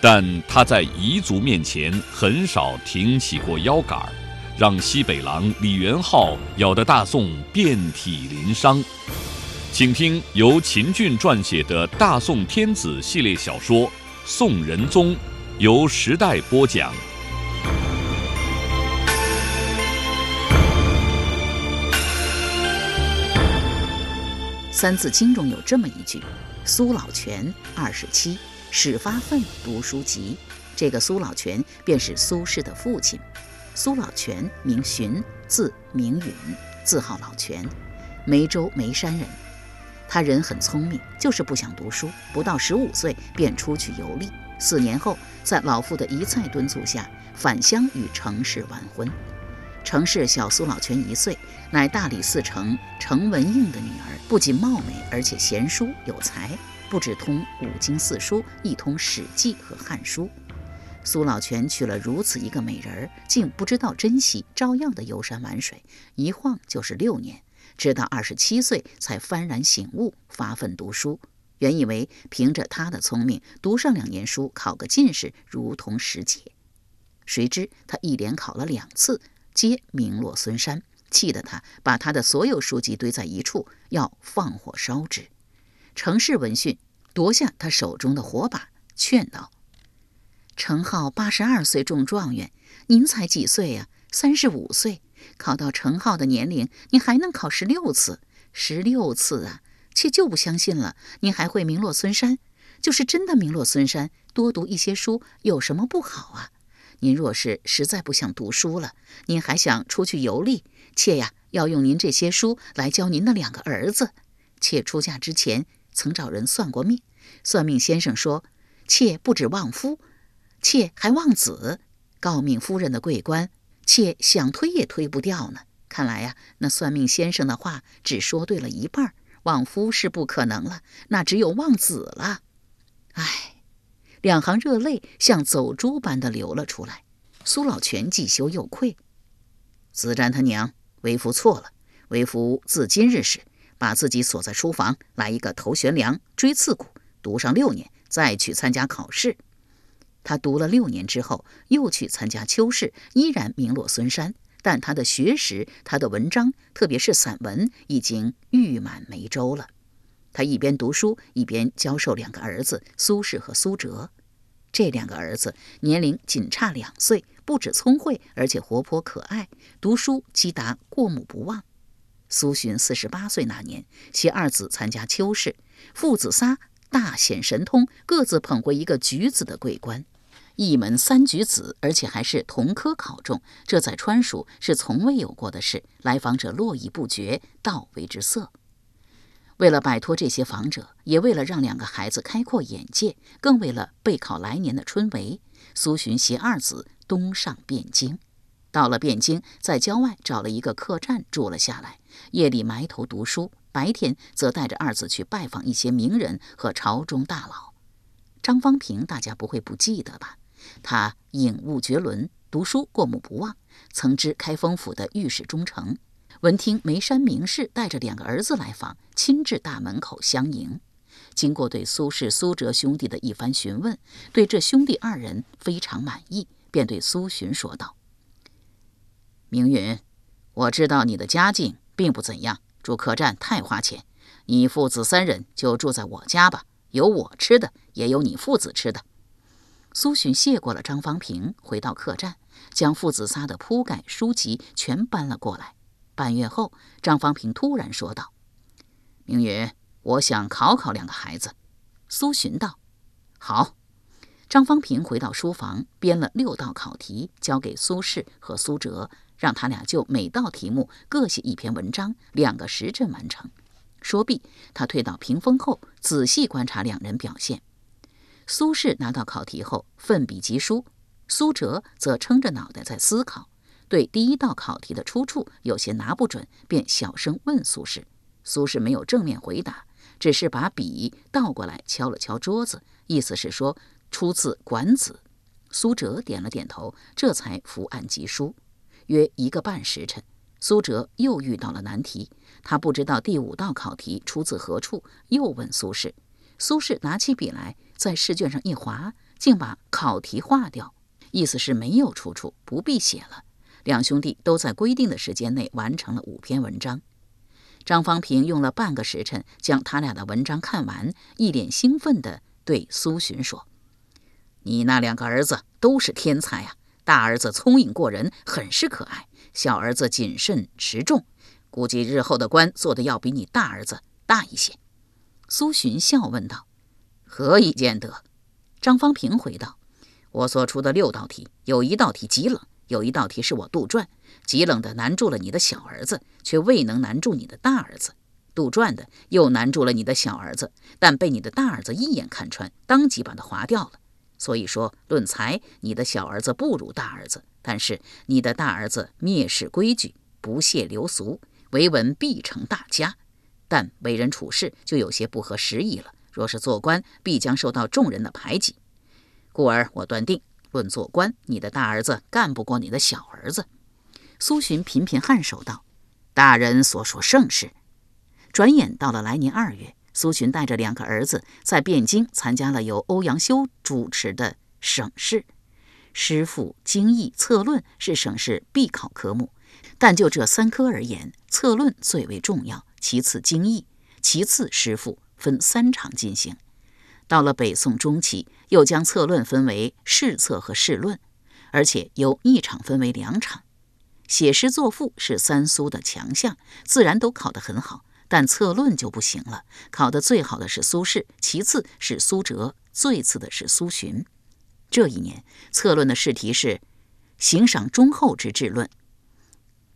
但他在彝族面前很少挺起过腰杆儿。让西北狼李元昊咬得大宋遍体鳞伤，请听由秦俊撰写的《大宋天子》系列小说《宋仁宗》，由时代播讲。《三字经》中有这么一句：“苏老泉二十七，始发愤读书籍。”这个苏老泉便是苏轼的父亲。苏老泉名询，字明允，字号老泉，梅州眉山人。他人很聪明，就是不想读书。不到十五岁便出去游历。四年后，在老父的一再敦促下，返乡与程氏完婚。程氏小苏老泉一岁，乃大理寺丞程文应的女儿，不仅貌美，而且贤淑有才，不只通五经四书，亦通《史记》和《汉书》。苏老泉娶了如此一个美人儿，竟不知道珍惜，照样的游山玩水，一晃就是六年，直到二十七岁才幡然醒悟，发奋读书。原以为凭着他的聪明，读上两年书，考个进士如同时节，谁知他一连考了两次，皆名落孙山，气得他把他的所有书籍堆在一处，要放火烧之。程氏闻讯，夺下他手中的火把，劝道。程浩八十二岁中状元，您才几岁呀？三十五岁，考到程浩的年龄，您还能考十六次？十六次啊！妾就不相信了。您还会名落孙山？就是真的名落孙山，多读一些书有什么不好啊？您若是实在不想读书了，您还想出去游历，妾呀，要用您这些书来教您的两个儿子。妾出嫁之前曾找人算过命，算命先生说，妾不止旺夫。妾还望子，诰命夫人的桂冠，妾想推也推不掉呢。看来呀，那算命先生的话只说对了一半，望夫是不可能了，那只有望子了。唉，两行热泪像走珠般的流了出来。苏老泉既羞又愧，子瞻他娘，为夫错了。为夫自今日始，把自己锁在书房，来一个头悬梁，锥刺股，读上六年，再去参加考试。他读了六年之后，又去参加秋试，依然名落孙山。但他的学识、他的文章，特别是散文，已经誉满梅州了。他一边读书，一边教授两个儿子苏轼和苏辙。这两个儿子年龄仅差两岁，不止聪慧，而且活泼可爱，读书积达过目不忘。苏洵四十八岁那年，其二子参加秋试，父子仨大显神通，各自捧回一个举子的桂冠。一门三举子，而且还是同科考中，这在川蜀是从未有过的事。来访者络绎不绝，道为之色。为了摆脱这些访者，也为了让两个孩子开阔眼界，更为了备考来年的春闱，苏洵携二子东上汴京。到了汴京，在郊外找了一个客栈住了下来，夜里埋头读书，白天则带着二子去拜访一些名人和朝中大佬。张方平，大家不会不记得吧？他颖悟绝伦，读书过目不忘，曾知开封府的御史中丞。闻听眉山名士带着两个儿子来访，亲至大门口相迎。经过对苏轼、苏辙兄弟的一番询问，对这兄弟二人非常满意，便对苏洵说道：“明允，我知道你的家境并不怎样，住客栈太花钱。你父子三人就住在我家吧，有我吃的，也有你父子吃的。”苏洵谢过了张方平，回到客栈，将父子仨的铺盖、书籍全搬了过来。半月后，张方平突然说道：“明允，我想考考两个孩子。”苏洵道：“好。”张方平回到书房，编了六道考题，交给苏轼和苏辙，让他俩就每道题目各写一篇文章，两个时辰完成。说毕，他退到屏风后，仔细观察两人表现。苏轼拿到考题后，奋笔疾书。苏辙则撑着脑袋在思考，对第一道考题的出处有些拿不准，便小声问苏轼。苏轼没有正面回答，只是把笔倒过来敲了敲桌子，意思是说出自《管子》。苏辙点了点头，这才伏案疾书。约一个半时辰，苏辙又遇到了难题，他不知道第五道考题出自何处，又问苏轼。苏轼拿起笔来，在试卷上一划，竟把考题划掉。意思是没有出处，不必写了。两兄弟都在规定的时间内完成了五篇文章。张方平用了半个时辰将他俩的文章看完，一脸兴奋地对苏洵说：“你那两个儿子都是天才啊！大儿子聪颖过人，很是可爱；小儿子谨慎持重，估计日后的官做的要比你大儿子大一些。”苏洵笑问道：“何以见得？”张方平回道。我所出的六道题，有一道题极冷，有一道题是我杜撰。极冷的难住了你的小儿子，却未能难住你的大儿子；杜撰的又难住了你的小儿子，但被你的大儿子一眼看穿，当即把它划掉了。所以说，论才，你的小儿子不如大儿子；但是你的大儿子蔑视规矩，不屑流俗，为文必成大家，但为人处事就有些不合时宜了。若是做官，必将受到众人的排挤。故而，我断定，论做官，你的大儿子干不过你的小儿子。苏洵频频颔首道：“大人所说甚是。”转眼到了来年二月，苏洵带着两个儿子在汴京参加了由欧阳修主持的省试。诗赋、经义、策论是省试必考科目，但就这三科而言，策论最为重要，其次经义，其次诗赋，分三场进行。到了北宋中期，又将策论分为试策和试论，而且由一场分为两场。写诗作赋是三苏的强项，自然都考得很好，但策论就不行了。考得最好的是苏轼，其次是苏辙，最次的是苏洵。这一年，策论的试题是行赏忠厚之治论。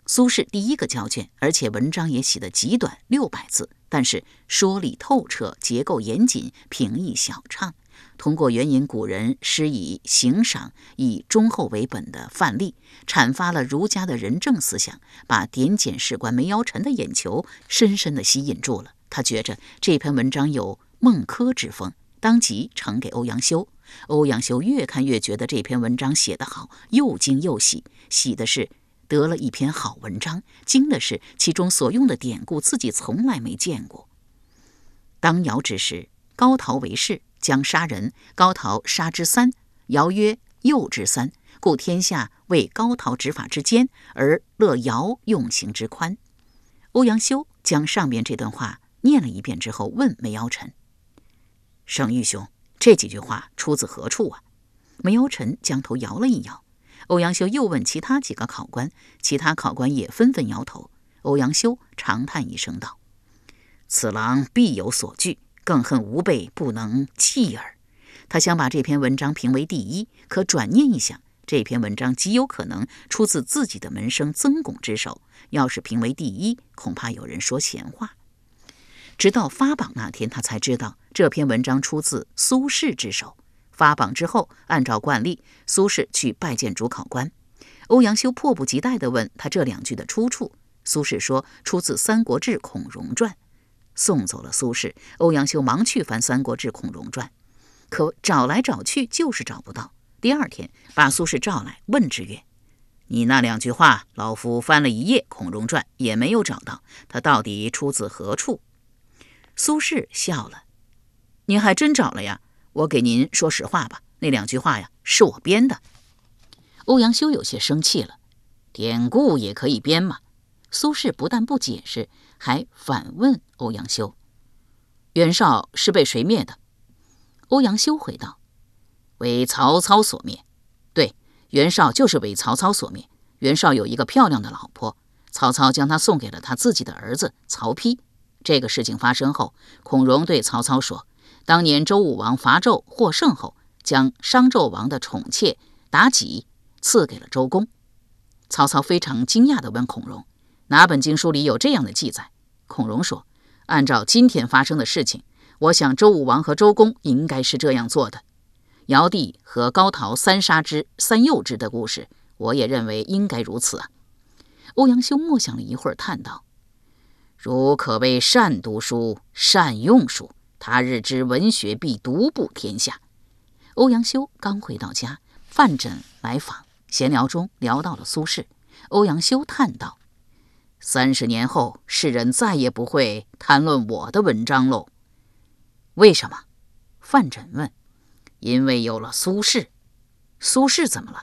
苏轼第一个交卷，而且文章也写得极短，六百字，但是说理透彻，结构严谨，平易晓畅。通过援引古人施以行赏、以忠厚为本的范例，阐发了儒家的仁政思想，把点检事官梅尧臣的眼球深深地吸引住了。他觉着这篇文章有孟轲之风，当即呈给欧阳修。欧阳修越看越觉得这篇文章写得好，又惊又喜，喜的是。得了一篇好文章，惊的是其中所用的典故自己从来没见过。当尧之时，高陶为士，将杀人，高陶杀之三，尧曰：“诱之三，故天下为高陶执法之坚，而乐尧用刑之宽。”欧阳修将上面这段话念了一遍之后，问梅尧臣：“圣谕兄，这几句话出自何处啊？”梅尧臣将头摇了一摇。欧阳修又问其他几个考官，其他考官也纷纷摇头。欧阳修长叹一声道：“此郎必有所惧，更恨吾辈不能弃耳。”他想把这篇文章评为第一，可转念一想，这篇文章极有可能出自自己的门生曾巩之手，要是评为第一，恐怕有人说闲话。直到发榜那天，他才知道这篇文章出自苏轼之手。发榜之后，按照惯例，苏轼去拜见主考官。欧阳修迫不及待地问他这两句的出处。苏轼说出自《三国志·孔融传》。送走了苏轼，欧阳修忙去翻《三国志·孔融传》，可找来找去就是找不到。第二天，把苏轼召来，问之曰：“你那两句话，老夫翻了一夜《孔融传》，也没有找到，它到底出自何处？”苏轼笑了：“您还真找了呀？”我给您说实话吧，那两句话呀是我编的。欧阳修有些生气了，典故也可以编嘛？苏轼不但不解释，还反问欧阳修：“袁绍是被谁灭的？”欧阳修回道：“为曹操所灭。对，袁绍就是为曹操所灭。袁绍有一个漂亮的老婆，曹操将她送给了他自己的儿子曹丕。这个事情发生后，孔融对曹操说。”当年周武王伐纣获胜后，将商纣王的宠妾妲己赐给了周公。曹操非常惊讶地问孔融：“哪本经书里有这样的记载？”孔融说：“按照今天发生的事情，我想周武王和周公应该是这样做的。”尧帝和高陶三杀之、三诱之的故事，我也认为应该如此啊。欧阳修默想了一会儿，叹道：“如可谓善读书、善用书，他日之文学必独步天下。”欧阳修刚回到家，范缜来访，闲聊中聊到了苏轼。欧阳修叹道：“三十年后，世人再也不会谈论我的文章喽。”为什么？范缜问。因为有了苏轼，苏轼怎么了？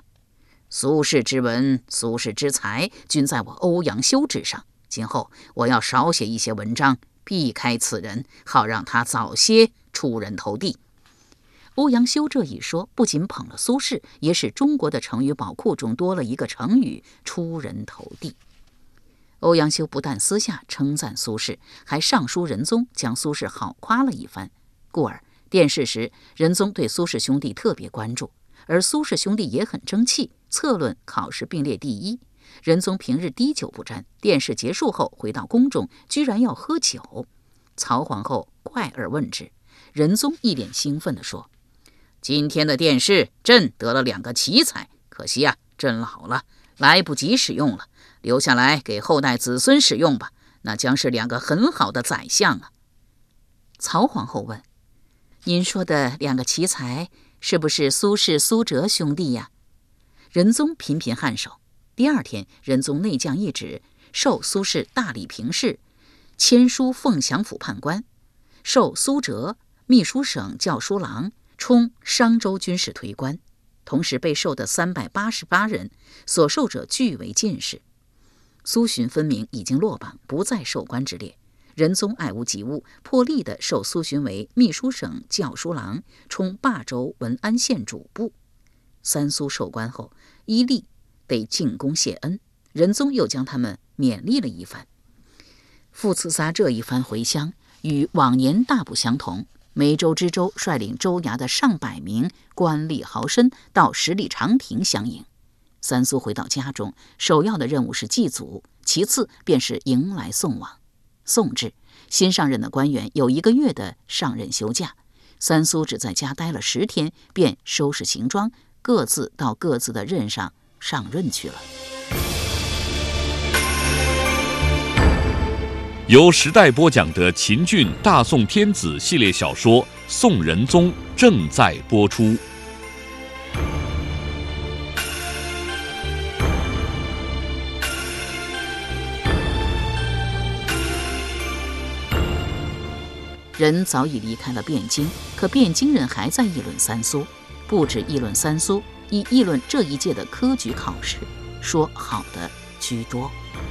苏轼之文，苏轼之才，均在我欧阳修之上。今后我要少写一些文章，避开此人，好让他早些出人头地。欧阳修这一说，不仅捧了苏轼，也使中国的成语宝库中多了一个成语“出人头地”。欧阳修不但私下称赞苏轼，还上书仁宗，将苏轼好夸了一番，故而。殿试时，仁宗对苏轼兄弟特别关注，而苏轼兄弟也很争气，策论、考试并列第一。仁宗平日滴酒不沾，殿试结束后回到宫中，居然要喝酒。曹皇后怪而问之，仁宗一脸兴奋地说：“今天的殿试，朕得了两个奇才，可惜啊，朕老了，来不及使用了，留下来给后代子孙使用吧，那将是两个很好的宰相啊。”曹皇后问。您说的两个奇才，是不是苏轼、苏辙兄弟呀？仁宗频频颔首。第二天，仁宗内降一旨，授苏轼大理平事，签书凤翔府判官；授苏辙秘书省校书郎，充商州军事推官。同时被授的三百八十八人，所授者俱为进士。苏洵分明已经落榜，不在授官之列。仁宗爱屋及乌，破例的授苏洵为秘书省校书郎，充霸州文安县主簿。三苏授官后，伊利得进宫谢恩，仁宗又将他们勉励了一番。父慈仨这一番回乡，与往年大不相同。梅州知州率领州衙的上百名官吏豪绅到十里长亭相迎。三苏回到家中，首要的任务是祭祖，其次便是迎来送往。宋制，新上任的官员有一个月的上任休假。三苏只在家待了十天，便收拾行装，各自到各自的任上上任去了。由时代播讲的秦俊《大宋天子》系列小说《宋仁宗》正在播出。人早已离开了汴京，可汴京人还在议论三苏，不止议论三苏，以议论这一届的科举考试，说好的居多，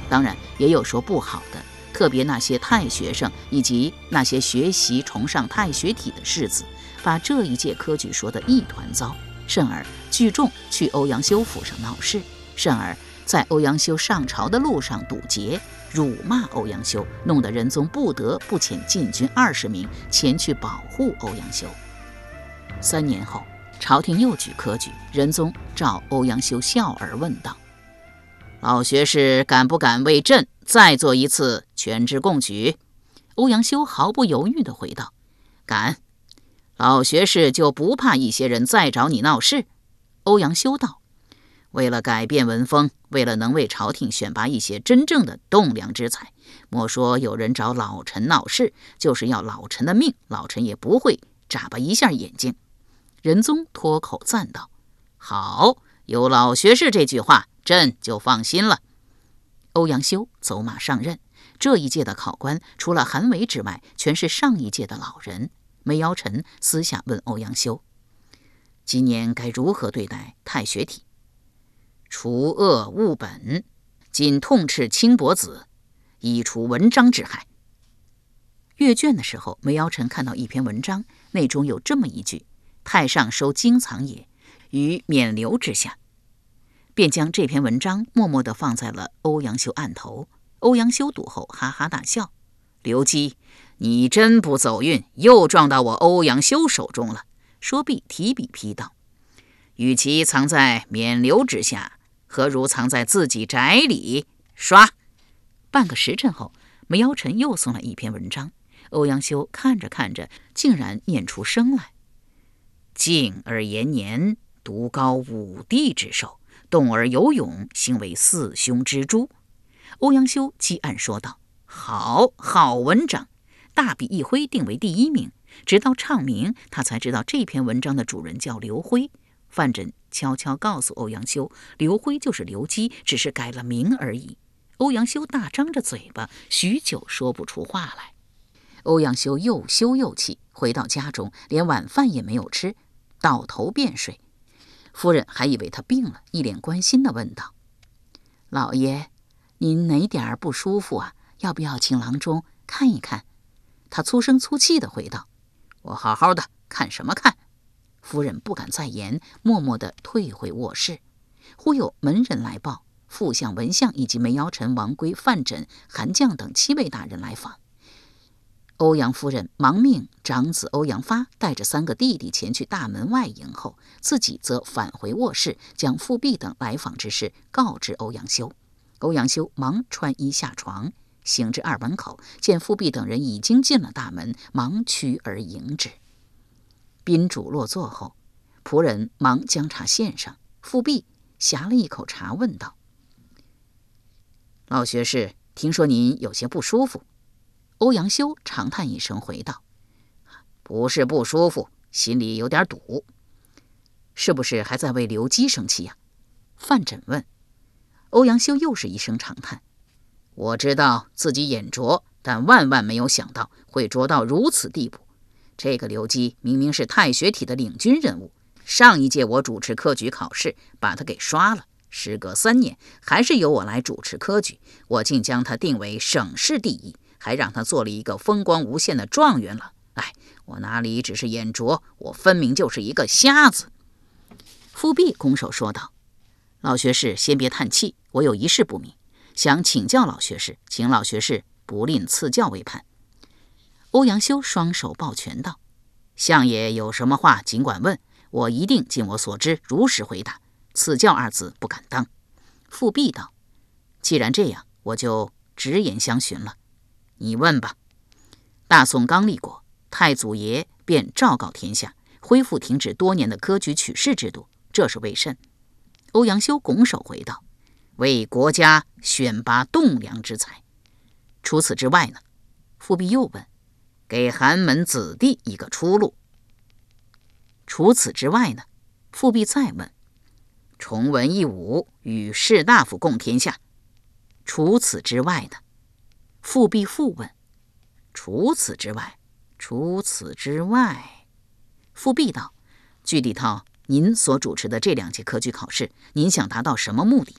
当然也有说不好的，特别那些太学生以及那些学习崇尚太学体的士子，把这一届科举说得一团糟，甚而聚众去欧阳修府上闹事，甚而在欧阳修上朝的路上堵截。辱骂欧阳修，弄得仁宗不得不遣禁军二十名前去保护欧阳修。三年后，朝廷又举科举，仁宗召欧阳修笑而问道：“老学士敢不敢为朕再做一次全职贡举？”欧阳修毫不犹豫地回道：“敢。”老学士就不怕一些人再找你闹事？欧阳修道。为了改变文风，为了能为朝廷选拔一些真正的栋梁之才，莫说有人找老臣闹事，就是要老臣的命，老臣也不会眨巴一下眼睛。仁宗脱口赞道：“好，有老学士这句话，朕就放心了。”欧阳修走马上任，这一届的考官除了韩维之外，全是上一届的老人。梅尧臣私下问欧阳修：“今年该如何对待太学体？”除恶务本，仅痛斥轻薄子，以除文章之害。阅卷的时候，梅尧臣看到一篇文章，内中有这么一句：“太上收经藏也，于冕旒之下。”便将这篇文章默默地放在了欧阳修案头。欧阳修读后，哈哈大笑：“刘基，你真不走运，又撞到我欧阳修手中了。”说毕，提笔批道：“与其藏在冕旒之下。”何如藏在自己宅里？刷。半个时辰后，梅尧臣又送来一篇文章。欧阳修看着看着，竟然念出声来：“静而延年，独高五帝之首；动而有勇，行为四凶之诛。欧阳修击案说道：“好好文章！”大笔一挥，定为第一名。直到唱名，他才知道这篇文章的主人叫刘辉。范缜悄悄告诉欧阳修，刘辉就是刘基，只是改了名而已。欧阳修大张着嘴巴，许久说不出话来。欧阳修又羞又气，回到家中，连晚饭也没有吃，倒头便睡。夫人还以为他病了，一脸关心地问道：“老爷，您哪点儿不舒服啊？要不要请郎中看一看？”他粗声粗气地回道：“我好好的，看什么看？”夫人不敢再言，默默地退回卧室。忽有门人来报，副相、文相以及梅尧臣、王圭、范缜、韩绛等七位大人来访。欧阳夫人忙命长子欧阳发带着三个弟弟前去大门外迎候，自己则返回卧室，将傅弼等来访之事告知欧阳修。欧阳修忙穿衣下床，行至二门口，见傅弼等人已经进了大门，忙趋而迎之。宾主落座后，仆人忙将茶献上。富弼呷了一口茶，问道：“老学士，听说您有些不舒服？”欧阳修长叹一声，回道：“不是不舒服，心里有点堵。是不是还在为刘基生气呀？”范缜问。欧阳修又是一声长叹：“我知道自己眼拙，但万万没有想到会拙到如此地步。这个刘基明明是太学体的领军人物，上一届我主持科举考试，把他给刷了。时隔三年，还是由我来主持科举，我竟将他定为省市第一。”还让他做了一个风光无限的状元了。哎，我哪里只是眼拙，我分明就是一个瞎子。富弼拱手说道：“老学士，先别叹气，我有一事不明，想请教老学士，请老学士不吝赐教为盼。”欧阳修双手抱拳道：“相爷有什么话尽管问，我一定尽我所知如实回答。赐教二字不敢当。”富弼道：“既然这样，我就直言相询了。”你问吧。大宋刚立国，太祖爷便昭告天下，恢复停止多年的科举取士制度，这是为甚？欧阳修拱手回道：“为国家选拔栋梁之才。除此之外呢？”富弼又问：“给寒门子弟一个出路。除此之外呢？”富弼再问：“崇文抑武，与士大夫共天下。除此之外呢？”复辟复问：“除此之外，除此之外。”复辟道：“据李涛您所主持的这两届科举考试，您想达到什么目的？”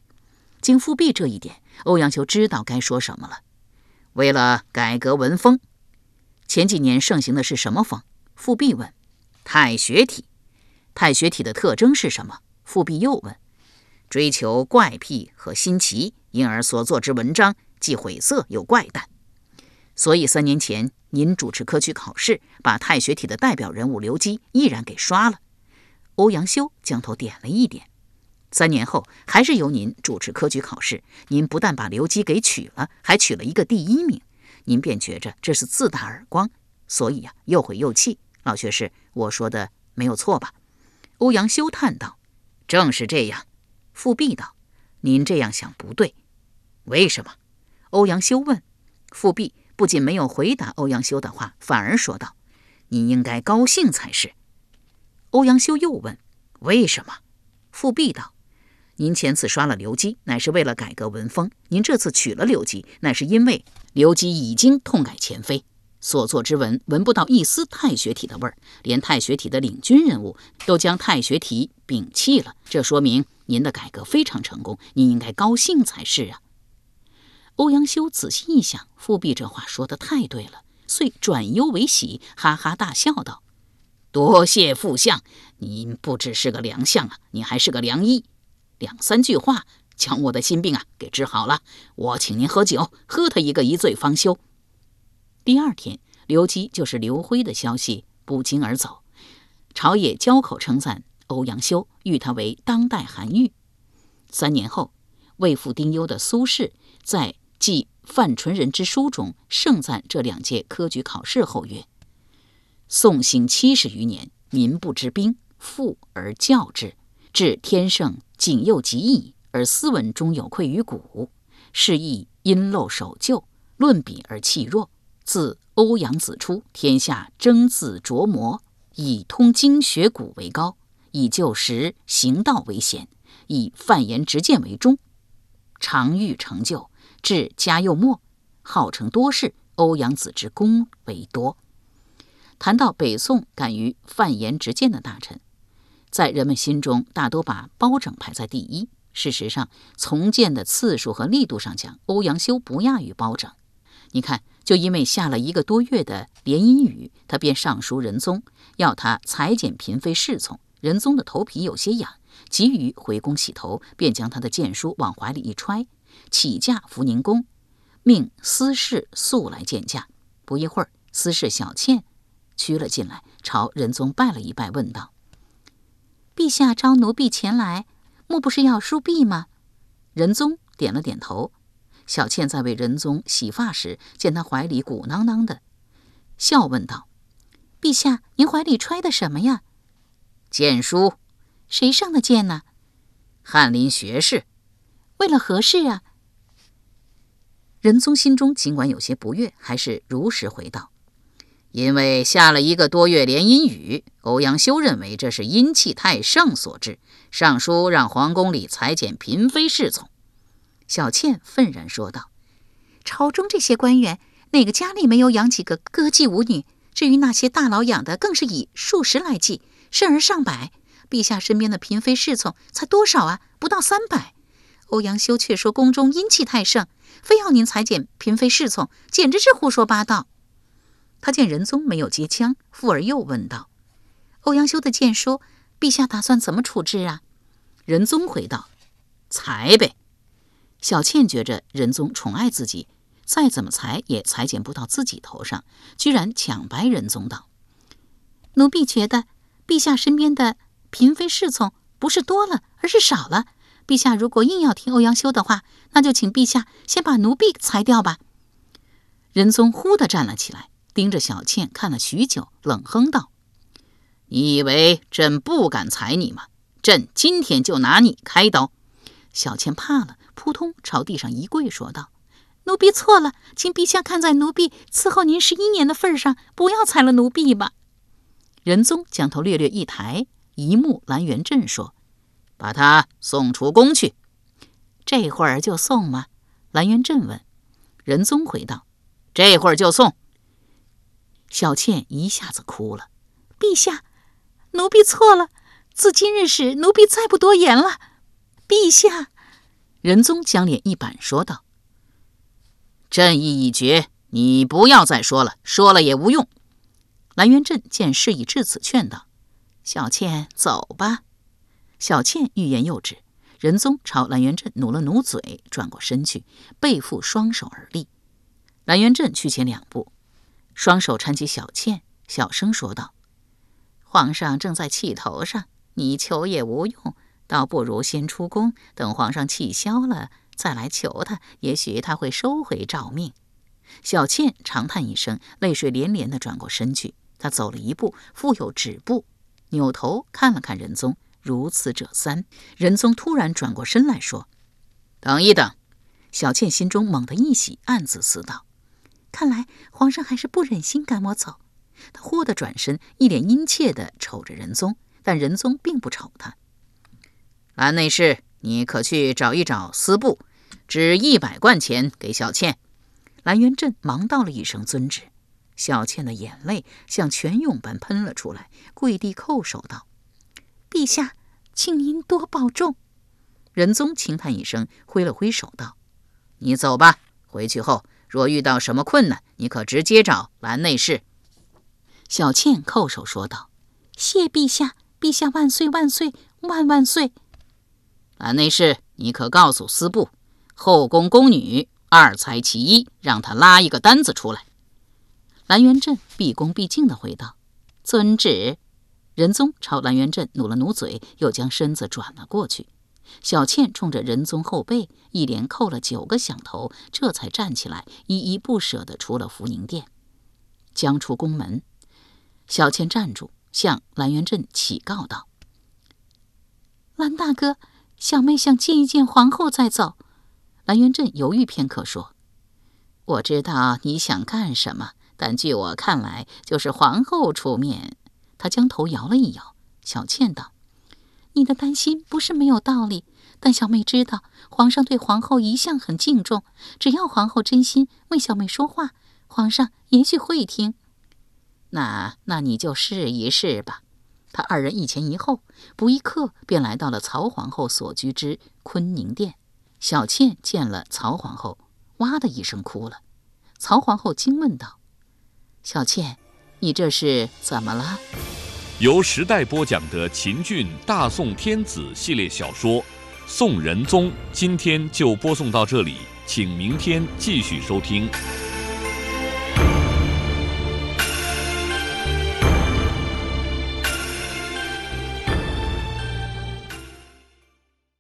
经复辟这一点，欧阳修知道该说什么了。为了改革文风，前几年盛行的是什么风？复必问：“太学体。太学体的特征是什么？”复必又问：“追求怪癖和新奇，因而所作之文章。”既晦涩又怪诞，所以三年前您主持科举考试，把太学体的代表人物刘基毅然给刷了。欧阳修将头点了一点。三年后还是由您主持科举考试，您不但把刘基给取了，还取了一个第一名，您便觉着这是自打耳光，所以呀又悔又气。老学士，我说的没有错吧？欧阳修叹道：“正是这样。”复辟道：“您这样想不对，为什么？”欧阳修问，富弼不仅没有回答欧阳修的话，反而说道：“你应该高兴才是。”欧阳修又问：“为什么？”富弼道：“您前次刷了刘基，乃是为了改革文风；您这次取了刘基，乃是因为刘基已经痛改前非，所作之文闻不到一丝太学体的味儿，连太学体的领军人物都将太学体摒弃了。这说明您的改革非常成功，您应该高兴才是啊。”欧阳修仔细一想，富弼这话说的太对了，遂转忧为喜，哈哈大笑道：“多谢副相，您不只是个良相啊，你还是个良医。两三句话将我的心病啊给治好了。我请您喝酒，喝他一个一醉方休。”第二天，刘基就是刘辉的消息不胫而走，朝野交口称赞欧阳修，誉他为当代韩愈。三年后，为父丁忧的苏轼在。记范纯仁之书中盛赞这两届科举考试后曰：“宋兴七十余年，民不知兵，富而教之，至天圣仅幼极矣，而斯文终有愧于古，是亦因陋守旧，论笔而气弱。自欧阳子出，天下争自琢磨，以通经学古为高，以就实行道为贤，以范言直谏为忠，常欲成就。至嘉佑末，号称多事，欧阳子之功为多。谈到北宋敢于犯言直谏的大臣，在人们心中大多把包拯排在第一。事实上，从谏的次数和力度上讲，欧阳修不亚于包拯。你看，就因为下了一个多月的连阴雨，他便上书仁宗，要他裁减嫔妃侍从。仁宗的头皮有些痒，急于回宫洗头，便将他的谏书往怀里一揣。起驾福宁宫，命司事速来见驾。不一会儿，司事小倩趋了进来，朝仁宗拜了一拜，问道：“陛下召奴婢前来，莫不是要书婢吗？”仁宗点了点头。小倩在为仁宗洗发时，见他怀里鼓囊囊的，笑问道：“陛下，您怀里揣的什么呀？”“剑书。”“谁上的剑呢？”“翰林学士。”“为了何事啊？”仁宗心中尽管有些不悦，还是如实回道：“因为下了一个多月连阴雨，欧阳修认为这是阴气太盛所致，上书让皇宫里裁减嫔妃侍从。”小倩愤然说道：“朝中这些官员，哪个家里没有养几个歌妓舞女？至于那些大佬养的，更是以数十来计，甚而上百。陛下身边的嫔妃侍从才多少啊？不到三百。欧阳修却说宫中阴气太盛。”非要您裁减嫔妃侍从，简直是胡说八道。他见仁宗没有接枪，复而又问道：“欧阳修的谏书，陛下打算怎么处置啊？”仁宗回道：“裁呗。”小倩觉着仁宗宠爱自己，再怎么裁也裁剪不到自己头上，居然抢白仁宗道：“奴婢觉得，陛下身边的嫔妃侍从不是多了，而是少了。”陛下如果硬要听欧阳修的话，那就请陛下先把奴婢裁掉吧。仁宗忽地站了起来，盯着小倩看了许久，冷哼道：“你以为朕不敢踩你吗？朕今天就拿你开刀。”小倩怕了，扑通朝地上一跪，说道：“奴婢错了，请陛下看在奴婢伺候您十一年的份上，不要踩了奴婢吧。”仁宗将头略略一抬，一目蓝元镇说。把他送出宫去。这会儿就送吗？蓝元镇问。仁宗回道：“这会儿就送。”小倩一下子哭了。陛下，奴婢错了。自今日始，奴婢再不多言了。陛下，仁宗将脸一板，说道：“朕意已决，你不要再说了，说了也无用。”蓝元镇见事已至此，劝道：“小倩，走吧。”小倩欲言又止，仁宗朝蓝元镇努了努嘴，转过身去，背负双手而立。蓝元镇去前两步，双手搀起小倩，小声说道：“皇上正在气头上，你求也无用，倒不如先出宫，等皇上气消了再来求他，也许他会收回诏命。”小倩长叹一声，泪水连连地转过身去。她走了一步，复又止步，扭头看了看仁宗。如此者三，仁宗突然转过身来说：“等一等。”小倩心中猛地一喜，暗自思道：“看来皇上还是不忍心赶我走。”他忽地转身，一脸殷切地瞅着仁宗，但仁宗并不瞅他。蓝内侍，你可去找一找司部，支一百贯钱给小倩。蓝元镇忙道了一声遵旨。小倩的眼泪像泉涌般喷了出来，跪地叩首道。陛下，请您多保重。仁宗轻叹一声，挥了挥手道：“你走吧。回去后若遇到什么困难，你可直接找蓝内侍。”小倩叩首说道：“谢陛下，陛下万岁万岁万万岁！”蓝内侍，你可告诉司部，后宫宫女二才其一，让他拉一个单子出来。蓝元镇毕恭毕敬地回道：“遵旨。”仁宗朝蓝元镇努了努嘴，又将身子转了过去。小倩冲着仁宗后背一连叩了九个响头，这才站起来，依依不舍地出了福宁殿。将出宫门，小倩站住，向蓝元镇启告道：“蓝大哥，小妹想见一见皇后再走。蓝元镇犹豫片刻说：“我知道你想干什么，但据我看来，就是皇后出面。”他将头摇了一摇。小倩道：“你的担心不是没有道理，但小妹知道皇上对皇后一向很敬重，只要皇后真心为小妹说话，皇上也许会听。那那你就试一试吧。”他二人一前一后，不一刻便来到了曹皇后所居之坤宁殿。小倩见了曹皇后，哇的一声哭了。曹皇后惊问道：“小倩，你这是怎么了？”由时代播讲的秦俊大宋天子系列小说《宋仁宗》，今天就播送到这里，请明天继续收听。